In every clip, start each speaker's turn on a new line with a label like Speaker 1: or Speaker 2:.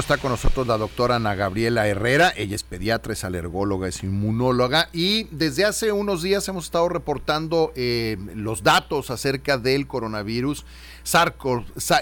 Speaker 1: Está con nosotros la doctora Ana Gabriela Herrera. Ella es pediatra, es alergóloga, es inmunóloga. Y desde hace unos días hemos estado reportando eh, los datos acerca del coronavirus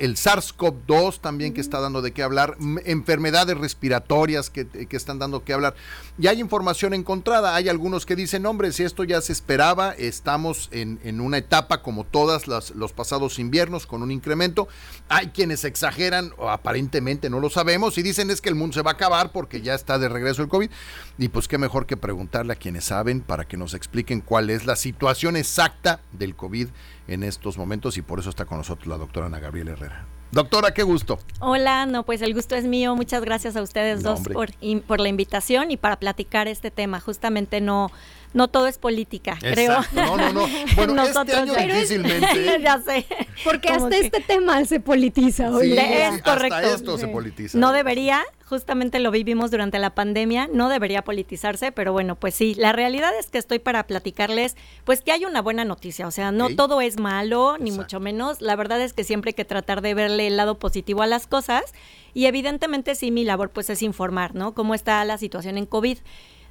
Speaker 1: el SARS-CoV-2 también que está dando de qué hablar, enfermedades respiratorias que, están dando que hablar. Y hay información encontrada, hay algunos que dicen, hombre, si esto ya se esperaba, estamos en, una etapa como todas las, los pasados inviernos con un incremento. Hay quienes exageran, aparentemente no lo sabemos, y dicen es que el mundo se va a acabar porque ya está de regreso el COVID. Y pues qué mejor que preguntarle a quienes saben para que nos expliquen cuál es la situación exacta del COVID en estos momentos y por eso está con nosotros la doctora Ana Gabriela Herrera. Doctora, qué gusto.
Speaker 2: Hola, no, pues el gusto es mío. Muchas gracias a ustedes dos por, por, la invitación y para platicar este tema. Justamente no, no todo es política, creo.
Speaker 1: No, no, no. Bueno, este año difícilmente.
Speaker 2: ya sé.
Speaker 3: Porque hasta este tema se politiza
Speaker 1: hoy. Sí, es correcto. Hasta esto se politiza.
Speaker 2: No debería, justamente lo vivimos durante la pandemia, no debería politizarse, pero bueno, pues sí, la realidad es que estoy para platicarles, pues que hay una buena noticia, o sea, no todo es malo, ni mucho menos. La verdad es que siempre hay que tratar de verle el lado positivo a las cosas. Y evidentemente sí, mi labor pues es informar, ¿no? Cómo está la situación en COVID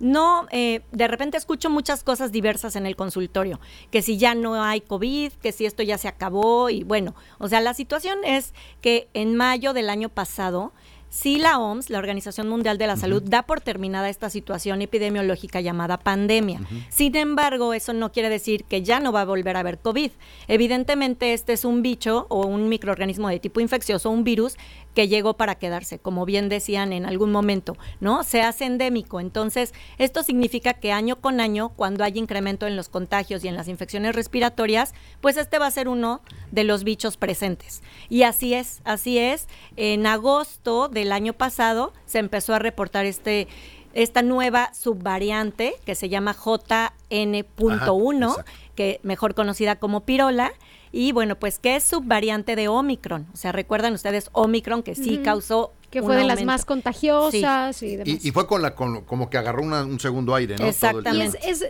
Speaker 2: no, eh, de repente escucho muchas cosas diversas en el consultorio, que si ya no hay COVID, que si esto ya se acabó y bueno, o sea, la situación es que en mayo del año pasado si la OMS, la Organización Mundial de la Salud, da por terminada esta situación epidemiológica llamada pandemia. Sin embargo, eso no quiere decir que ya no va a volver a haber COVID. Evidentemente, este es un bicho o un microorganismo de tipo infeccioso, un virus que llegó para quedarse, como bien decían en algún momento, ¿no? Se hace endémico. Entonces, esto significa que año con año, cuando hay incremento en los contagios y en las infecciones respiratorias, pues este va a ser uno de los bichos presentes. Y así es, así es. En agosto del año pasado se empezó a reportar este esta nueva subvariante que se llama JN.1, que mejor conocida como pirola, y bueno, pues que es subvariante de Omicron. O sea, recuerdan ustedes Omicron que sí causó
Speaker 3: que fue de las más contagiosas y
Speaker 1: demás. Y, fue con la como que agarró un segundo aire, ¿no?
Speaker 2: Exactamente.
Speaker 3: Es,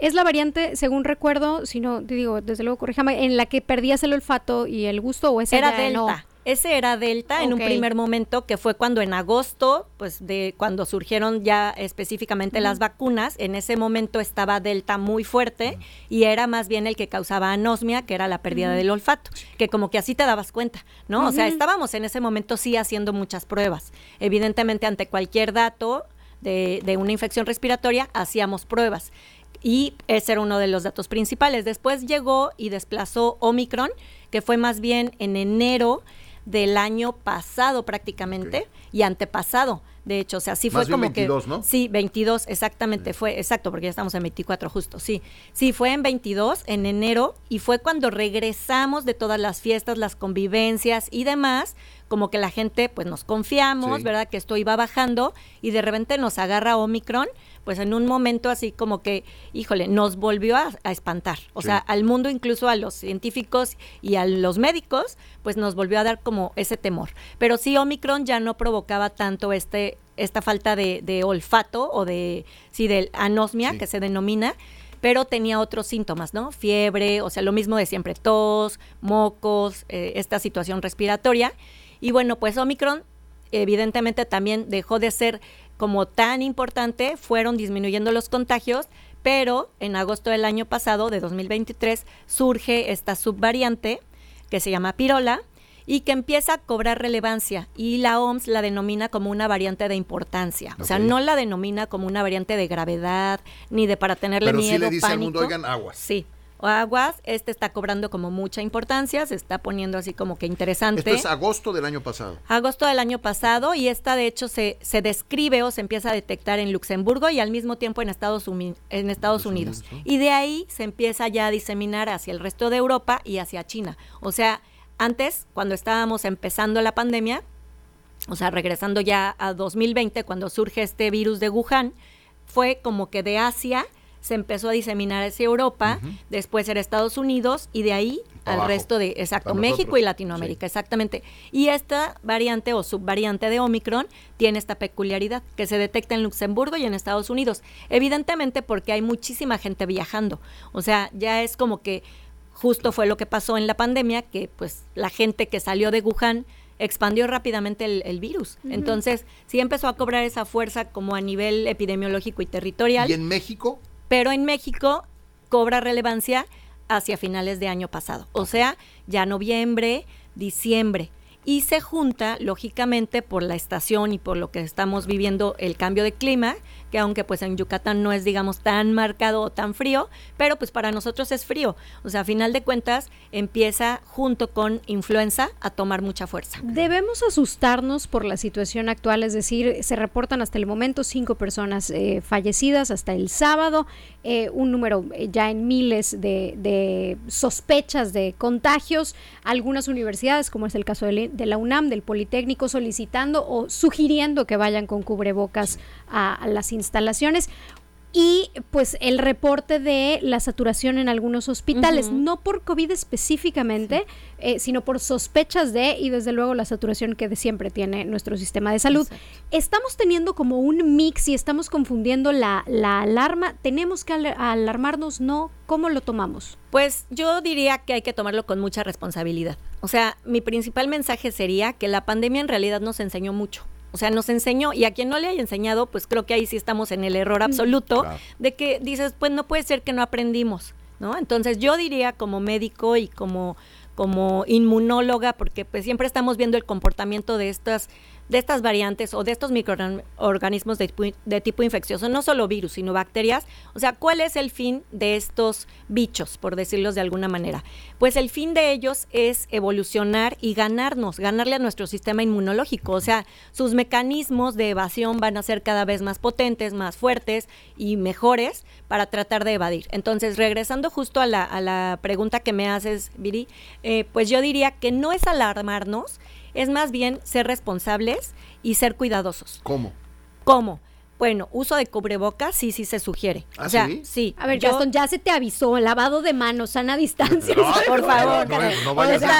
Speaker 3: es, la variante, según recuerdo, si no, te digo, desde luego, corríjame, en la que perdías el olfato y el gusto o esa
Speaker 2: era delta. Ese era Delta en un primer momento, que fue cuando en agosto, pues de cuando surgieron ya específicamente las vacunas, en ese momento estaba Delta muy fuerte y era más bien el que causaba anosmia, que era la pérdida del olfato, que como que así te dabas cuenta, ¿no? O sea, estábamos en ese momento sí haciendo muchas pruebas. Evidentemente, ante cualquier dato de, de una infección respiratoria, hacíamos pruebas y ese era uno de los datos principales. Después llegó y desplazó Omicron, que fue más bien en enero del año pasado prácticamente y antepasado. De hecho, o sea, sí fue como
Speaker 1: 22,
Speaker 2: que
Speaker 1: ¿no?
Speaker 2: sí, 22 exactamente fue, exacto, porque ya estamos en 24 justo, sí. Sí, fue en 22 en enero y fue cuando regresamos de todas las fiestas, las convivencias y demás, como que la gente pues nos confiamos, ¿verdad? Que esto iba bajando y de repente nos agarra Omicron pues en un momento así como que, híjole, nos volvió a, espantar. O sea, al mundo, incluso a los científicos y a los médicos, pues nos volvió a dar como ese temor. Pero sí, Omicron ya no provocaba tanto este esta falta de, olfato o de, sí, de anosmia que se denomina, pero tenía otros síntomas, ¿no? Fiebre, o sea, lo mismo de siempre, tos, mocos, eh, esta situación respiratoria. Y bueno, pues Omicron evidentemente también dejó de ser como tan importante, fueron disminuyendo los contagios, pero en agosto del año pasado, de 2023, surge esta subvariante que se llama pirola y que empieza a cobrar relevancia y la OMS la denomina como una variante de importancia. O sea, no la denomina como una variante de gravedad ni de para tenerle
Speaker 1: Pero
Speaker 2: miedo,
Speaker 1: sí le dice
Speaker 2: Al
Speaker 1: mundo, oigan, aguas.
Speaker 2: Sí, aguas, este está cobrando como mucha importancia, se está poniendo así como que interesante.
Speaker 1: Esto es agosto del año pasado.
Speaker 2: Agosto del año pasado y esta de hecho se, se describe o se empieza a detectar en Luxemburgo y al mismo tiempo en Estados, en Estados Unidos. Y de ahí se empieza ya a diseminar hacia el resto de Europa y hacia China. O sea, antes, cuando estábamos empezando la pandemia, o sea, regresando ya a 2020, cuando surge este virus de Wuhan, fue como que de Asia se empezó a diseminar hacia Europa, después era Estados Unidos y de ahí al resto de, exacto, México y Latinoamérica, exactamente. Y esta variante o subvariante de Omicron tiene esta peculiaridad que se detecta en Luxemburgo y en Estados Unidos, evidentemente porque hay muchísima gente viajando, o sea, ya es como que justo fue lo que pasó en la pandemia, que pues la gente que salió de Wuhan expandió rápidamente el, virus. Entonces, sí empezó a cobrar esa fuerza como a nivel epidemiológico y territorial.
Speaker 1: ¿Y en México?
Speaker 2: Pero en México cobra relevancia hacia finales de año pasado, o sea, ya noviembre, diciembre y se junta lógicamente por la estación y por lo que estamos viviendo el cambio de clima, que aunque pues en Yucatán no es digamos tan marcado o tan frío, pero pues para nosotros es frío. O sea, a final de cuentas empieza junto con influenza a tomar mucha fuerza.
Speaker 3: Debemos asustarnos por la situación actual, es decir, se reportan hasta el momento cinco personas eh, fallecidas hasta el sábado, eh, un número eh, ya en miles de, de, sospechas de contagios, algunas universidades, como es el caso de de la UNAM, del Politécnico, solicitando o sugiriendo que vayan con cubrebocas a, las instalaciones y pues el reporte de la saturación en algunos hospitales, no por COVID específicamente, eh, sino por sospechas de y desde luego la saturación que de siempre tiene nuestro sistema de salud. Estamos teniendo como un mix y estamos confundiendo la, la alarma. ¿Tenemos que alarmarnos? No. ¿Cómo lo tomamos?
Speaker 2: Pues yo diría que hay que tomarlo con mucha responsabilidad. O sea, mi principal mensaje sería que la pandemia en realidad nos enseñó mucho. O sea, nos enseñó, y a quien no le haya enseñado, pues creo que ahí sí estamos en el error absoluto de que dices, pues no puede ser que no aprendimos, ¿no? Entonces yo diría como médico y como, como inmunóloga, porque pues siempre estamos viendo el comportamiento de estas de estas variantes o de estos microorganismos de, tipo infeccioso, no solo virus, sino bacterias. O sea, ¿cuál es el fin de estos bichos, por decirlos de alguna manera? Pues el fin de ellos es evolucionar y ganarnos, ganarle a nuestro sistema inmunológico. O sea, sus mecanismos de evasión van a ser cada vez más potentes, más fuertes y mejores para tratar de evadir. Entonces, regresando justo a la, pregunta que me haces, Viri, eh, pues yo diría que no es alarmarnos, es más bien ser responsables y ser cuidadosos.
Speaker 1: ¿Cómo?
Speaker 2: ¿Cómo? Bueno, uso de cubrebocas sí, sí se sugiere.
Speaker 1: ¿Ah,
Speaker 2: o sea,
Speaker 1: sí?
Speaker 2: sí.
Speaker 3: A ver, Gastón, ya se te avisó, lavado de manos, sana distancia, por favor.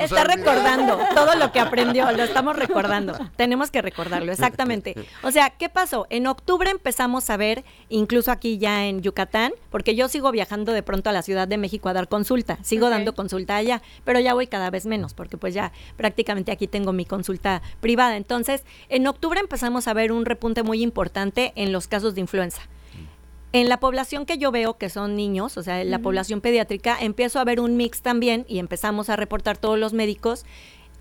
Speaker 2: está, recordando todo lo que aprendió, lo estamos recordando. Tenemos que recordarlo, exactamente. O sea, ¿qué pasó? En octubre empezamos a ver, incluso aquí ya en Yucatán, porque yo sigo viajando de pronto a la Ciudad de México a dar consulta, sigo dando consulta allá, pero ya voy cada vez menos, porque pues ya prácticamente aquí tengo mi consulta privada. Entonces, en octubre empezamos a ver un repunte muy importante en los casos de influenza. En la población que yo veo, que son niños, o sea, en la población pediátrica, empiezo a ver un mix también y empezamos a reportar todos los médicos,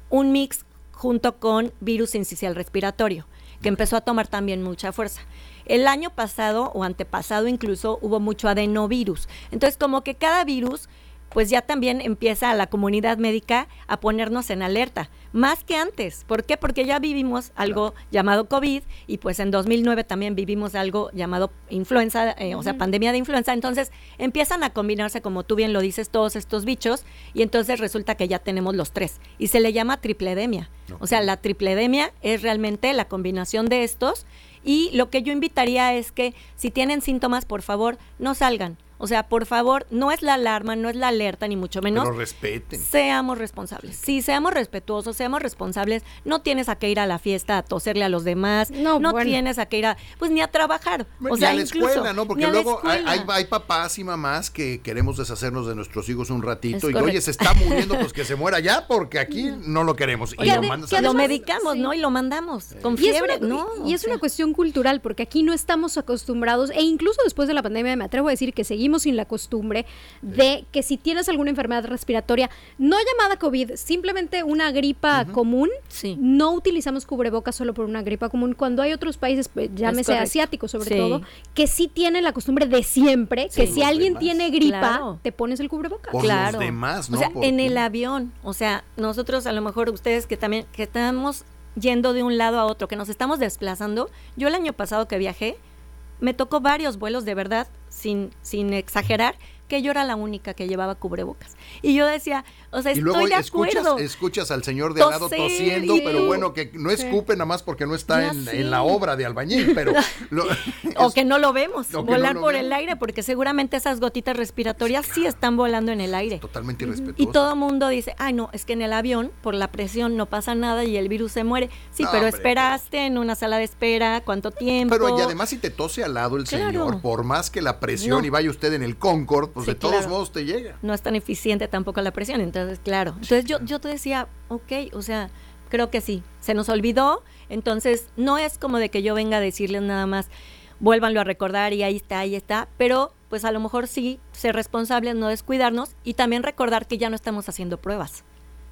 Speaker 2: un mix junto con virus incisional respiratorio, que empezó a tomar también mucha fuerza. El año pasado o antepasado incluso hubo mucho adenovirus. Entonces, como que cada virus pues ya también empieza la comunidad médica a ponernos en alerta, más que antes. ¿Por qué? Porque ya vivimos algo llamado COVID y pues en 2009 también vivimos algo llamado influenza, eh, o sea, pandemia de influenza. Entonces empiezan a combinarse, como tú bien lo dices, todos estos bichos y entonces resulta que ya tenemos los tres y se le llama tripledemia. O sea, la tripledemia es realmente la combinación de estos y lo que yo invitaría es que si tienen síntomas, por favor, no salgan o sea, por favor, no es la alarma, no es la alerta, ni mucho menos.
Speaker 1: Pero respeten.
Speaker 2: Seamos responsables. Sí, seamos respetuosos, seamos responsables. No tienes a que ir a la fiesta a toserle a los demás. No, no tienes a que ir a, pues ni a trabajar. o sea,
Speaker 1: a la escuela, ¿no? Porque luego hay, papás y mamás que queremos deshacernos de nuestros hijos un ratito y oye, se está muriendo, pues que se muera ya porque aquí no lo queremos.
Speaker 2: Y, lo, lo medicamos, ¿no? Y lo mandamos con fiebre, ¿no?
Speaker 3: Y, es una cuestión cultural porque aquí no estamos acostumbrados e incluso después de la pandemia me atrevo a decir que seguimos sin la costumbre de que si tienes alguna enfermedad respiratoria, no llamada COVID, simplemente una gripa común, no utilizamos cubrebocas solo por una gripa común. Cuando hay otros países, pues, llámese asiáticos sobre todo, que sí tienen la costumbre de siempre, que si alguien tiene gripa, te pones el cubrebocas.
Speaker 2: claro.
Speaker 1: demás,
Speaker 2: O sea, en el avión, o sea, nosotros a lo mejor ustedes que también, que estamos yendo de un lado a otro, que nos estamos desplazando. Yo el año pasado que viajé, me tocó varios vuelos de verdad, sin, sin exagerar, que yo era la única que llevaba cubrebocas. Y yo decía, o sea, estoy de
Speaker 1: escuchas,
Speaker 2: acuerdo.
Speaker 1: escuchas al señor de al lado tosiendo, pero bueno, que no escupe nada más porque no está en, la obra de albañil, pero...
Speaker 2: o que no lo vemos, volar por el aire, porque seguramente esas gotitas respiratorias sí están volando en el aire.
Speaker 1: Totalmente irrespetuoso.
Speaker 2: Y todo el mundo dice, ay no, es que en el avión, por la presión, no pasa nada y el virus se muere. Sí, pero esperaste en una sala de espera, ¿cuánto tiempo?
Speaker 1: Pero y además si te tose al lado el señor, por más que la presión y vaya usted en el Concord, pues de todos modos te llega.
Speaker 2: No es tan eficiente tampoco la presión, entonces, claro. Entonces yo, yo te decía, ok, o sea, creo que sí. Se nos olvidó, entonces no es como de que yo venga a decirles nada más, vuélvanlo a recordar y ahí está, ahí está, pero pues a lo mejor sí ser responsables, no descuidarnos y también recordar que ya no estamos haciendo pruebas.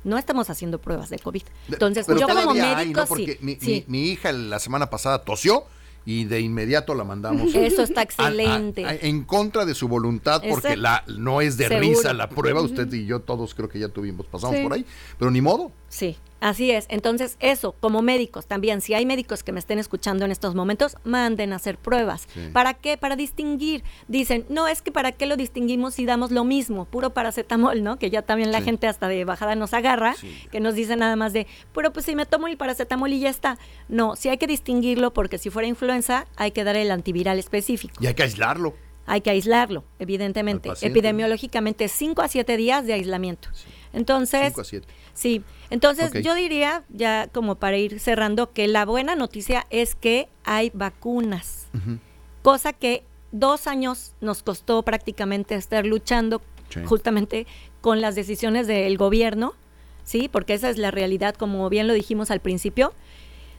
Speaker 2: No estamos haciendo pruebas de COVID. Entonces, yo como médico,
Speaker 1: Porque mi, hija la semana pasada tosió y de inmediato la mandamos.
Speaker 2: Eso está excelente.
Speaker 1: en contra de su voluntad, porque la no es de risa la prueba. Usted y yo todos creo que ya tuvimos, pasamos por ahí, pero ni modo.
Speaker 2: Sí. Así es. Entonces, eso, como médicos también, si hay médicos que me estén escuchando en estos momentos, manden a hacer pruebas. ¿Para qué? Para distinguir. Dicen, no, es que para qué lo distinguimos si damos lo mismo, puro paracetamol, ¿no? Que ya también la gente hasta de bajada nos agarra, que nos dice nada más de, pero pues si me tomo el paracetamol y ya está. No, sí hay que distinguirlo porque si fuera influenza, hay que dar el antiviral específico.
Speaker 1: Y hay que aislarlo.
Speaker 2: Hay que aislarlo, evidentemente. Epidemiológicamente, 5 a 7 días de aislamiento. Entonces, 5 a 7. Sí, entonces yo diría, ya como para ir cerrando, que la buena noticia es que hay vacunas, cosa que dos años nos costó prácticamente estar luchando justamente con las decisiones del gobierno, ¿sí? Porque esa es la realidad, como bien lo dijimos al principio.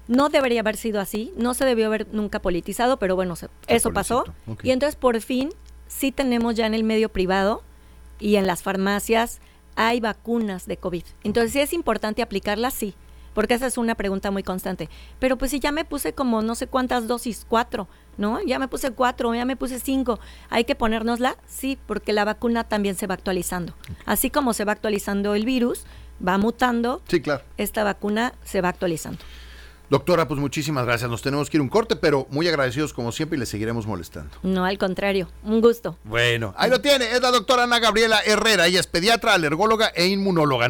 Speaker 2: No debería haber sido así, no se debió haber nunca politizado, pero bueno, eso pasó. Y entonces por fin sí tenemos ya en el medio privado y en las farmacias hay vacunas de COVID. Entonces, sí es importante aplicarlas, sí, porque esa es una pregunta muy constante. Pero pues si ya me puse como no sé cuántas dosis, cuatro, ¿no? Ya me puse cuatro, ya me puse cinco, ¿hay que ponérnosla? Sí, porque la vacuna también se va actualizando. Así como se va actualizando el virus, va mutando.
Speaker 1: Sí, claro.
Speaker 2: Esta vacuna se va actualizando.
Speaker 1: Doctora, pues muchísimas gracias. Nos tenemos que ir un corte, pero muy agradecidos como siempre y le seguiremos molestando.
Speaker 2: No, al contrario, un gusto.
Speaker 1: Bueno, ahí lo tiene. Es la doctora Ana Gabriela Herrera. Ella es pediatra, alergóloga e inmunóloga.